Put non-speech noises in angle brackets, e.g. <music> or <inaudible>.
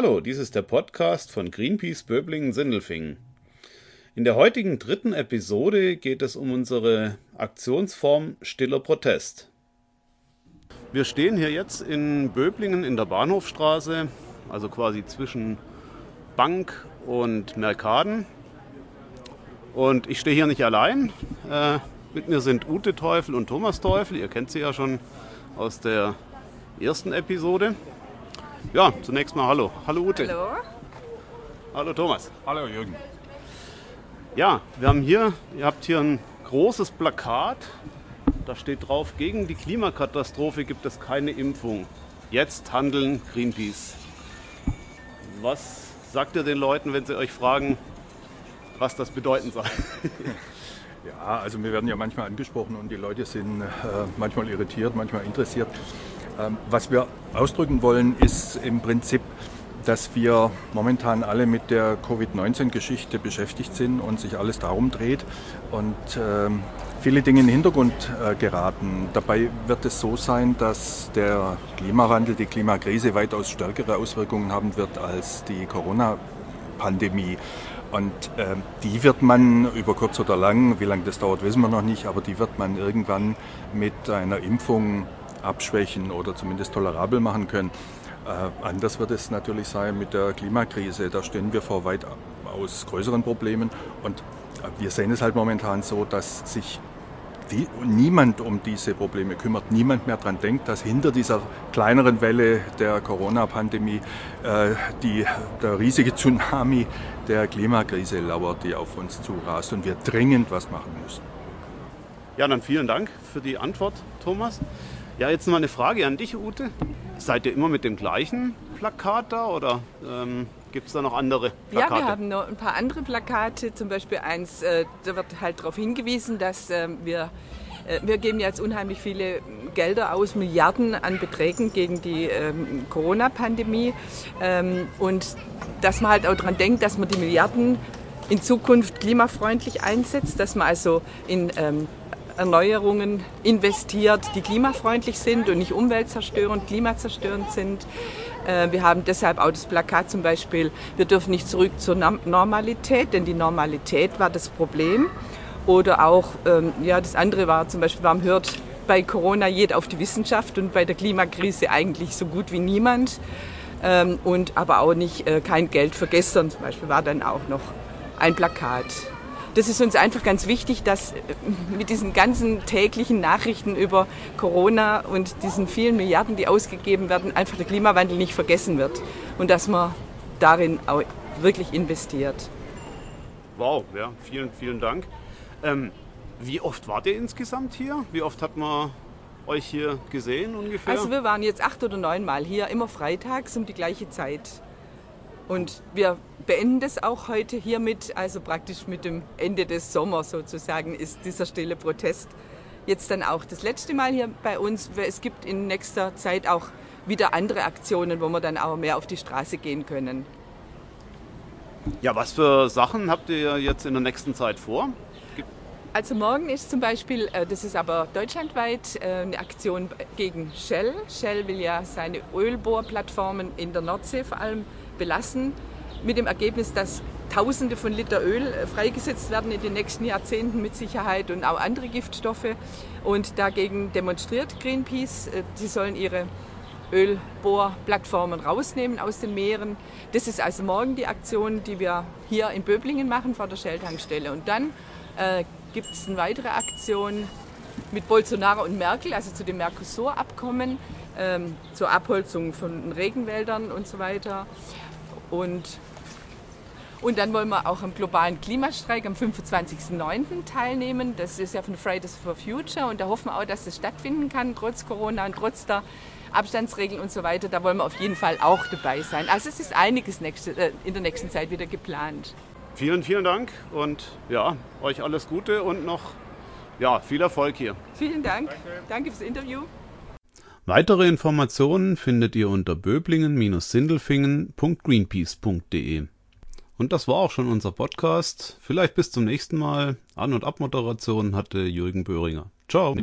Hallo, dies ist der Podcast von Greenpeace Böblingen-Sindelfingen. In der heutigen dritten Episode geht es um unsere Aktionsform Stiller Protest. Wir stehen hier jetzt in Böblingen in der Bahnhofstraße, also quasi zwischen Bank und Merkaden. Und ich stehe hier nicht allein. Äh, mit mir sind Ute Teufel und Thomas Teufel. Ihr kennt sie ja schon aus der ersten Episode. Ja, zunächst mal hallo. Hallo Ute. Hallo. Hallo Thomas. Hallo Jürgen. Ja, wir haben hier, ihr habt hier ein großes Plakat. Da steht drauf, gegen die Klimakatastrophe gibt es keine Impfung. Jetzt handeln Greenpeace. Was sagt ihr den Leuten, wenn sie euch fragen, was das bedeuten soll? <laughs> Ja, also wir werden ja manchmal angesprochen und die Leute sind äh, manchmal irritiert, manchmal interessiert. Ähm, was wir ausdrücken wollen, ist im Prinzip, dass wir momentan alle mit der Covid-19-Geschichte beschäftigt sind und sich alles darum dreht und ähm, viele Dinge in den Hintergrund äh, geraten. Dabei wird es so sein, dass der Klimawandel, die Klimakrise weitaus stärkere Auswirkungen haben wird als die Corona-Pandemie. Und äh, die wird man über kurz oder lang, wie lange das dauert, wissen wir noch nicht, aber die wird man irgendwann mit einer Impfung abschwächen oder zumindest tolerabel machen können. Äh, anders wird es natürlich sein mit der Klimakrise. Da stehen wir vor weitaus größeren Problemen. Und äh, wir sehen es halt momentan so, dass sich die, niemand um diese Probleme kümmert, niemand mehr daran denkt, dass hinter dieser kleineren Welle der Corona-Pandemie äh, der riesige Tsunami der Klimakrise lauert, die auf uns zurast und wir dringend was machen müssen. Ja, dann vielen Dank für die Antwort, Thomas. Ja, jetzt noch eine Frage an dich, Ute. Seid ihr immer mit dem gleichen Plakat da oder ähm, gibt es da noch andere Plakate? Ja, wir haben noch ein paar andere Plakate. Zum Beispiel eins, äh, da wird halt darauf hingewiesen, dass äh, wir äh, wir geben jetzt unheimlich viele Gelder aus, Milliarden an Beträgen gegen die ähm, Corona-Pandemie. Ähm, und dass man halt auch daran denkt, dass man die Milliarden in Zukunft klimafreundlich einsetzt, dass man also in ähm, Erneuerungen investiert, die klimafreundlich sind und nicht umweltzerstörend, klimazerstörend sind. Äh, wir haben deshalb auch das Plakat zum Beispiel, wir dürfen nicht zurück zur Normalität, denn die Normalität war das Problem. Oder auch, ähm, ja, das andere war zum Beispiel, man hört bei Corona jeder auf die Wissenschaft und bei der Klimakrise eigentlich so gut wie niemand. Ähm, und aber auch nicht äh, kein Geld für gestern zum Beispiel war dann auch noch ein Plakat das ist uns einfach ganz wichtig, dass äh, mit diesen ganzen täglichen Nachrichten über Corona und diesen vielen Milliarden, die ausgegeben werden, einfach der Klimawandel nicht vergessen wird und dass man darin auch wirklich investiert. Wow, ja, vielen, vielen Dank. Ähm, wie oft wart ihr insgesamt hier? Wie oft hat man euch hier gesehen ungefähr? Also wir waren jetzt acht oder neun Mal hier, immer freitags um die gleiche Zeit. Und wir beenden das auch heute hiermit, also praktisch mit dem Ende des Sommers sozusagen ist dieser stille Protest jetzt dann auch das letzte Mal hier bei uns. Es gibt in nächster Zeit auch wieder andere Aktionen, wo wir dann auch mehr auf die Straße gehen können. Ja, was für Sachen habt ihr jetzt in der nächsten Zeit vor? Also morgen ist zum Beispiel, äh, das ist aber deutschlandweit, äh, eine Aktion gegen Shell. Shell will ja seine Ölbohrplattformen in der Nordsee vor allem belassen, mit dem Ergebnis, dass Tausende von Liter Öl äh, freigesetzt werden in den nächsten Jahrzehnten mit Sicherheit und auch andere Giftstoffe. Und dagegen demonstriert Greenpeace. Sie sollen ihre Ölbohrplattformen rausnehmen aus den Meeren. Das ist also morgen die Aktion, die wir hier in Böblingen machen vor der Shell-Tankstelle. Und dann äh, gibt es eine weitere Aktion mit Bolsonaro und Merkel, also zu dem Mercosur-Abkommen, ähm, zur Abholzung von Regenwäldern und so weiter. Und, und dann wollen wir auch am globalen Klimastreik am 25.09. teilnehmen. Das ist ja von Fridays for Future und da hoffen wir auch, dass das stattfinden kann, trotz Corona und trotz der Abstandsregeln und so weiter. Da wollen wir auf jeden Fall auch dabei sein. Also es ist einiges nächste, äh, in der nächsten Zeit wieder geplant. Vielen, vielen Dank und ja, euch alles Gute und noch ja, viel Erfolg hier. Vielen Dank. Danke, Danke fürs Interview. Weitere Informationen findet ihr unter böblingen-sindelfingen.greenpeace.de. Und das war auch schon unser Podcast. Vielleicht bis zum nächsten Mal. An- und Abmoderation hatte Jürgen Böhringer. Ciao.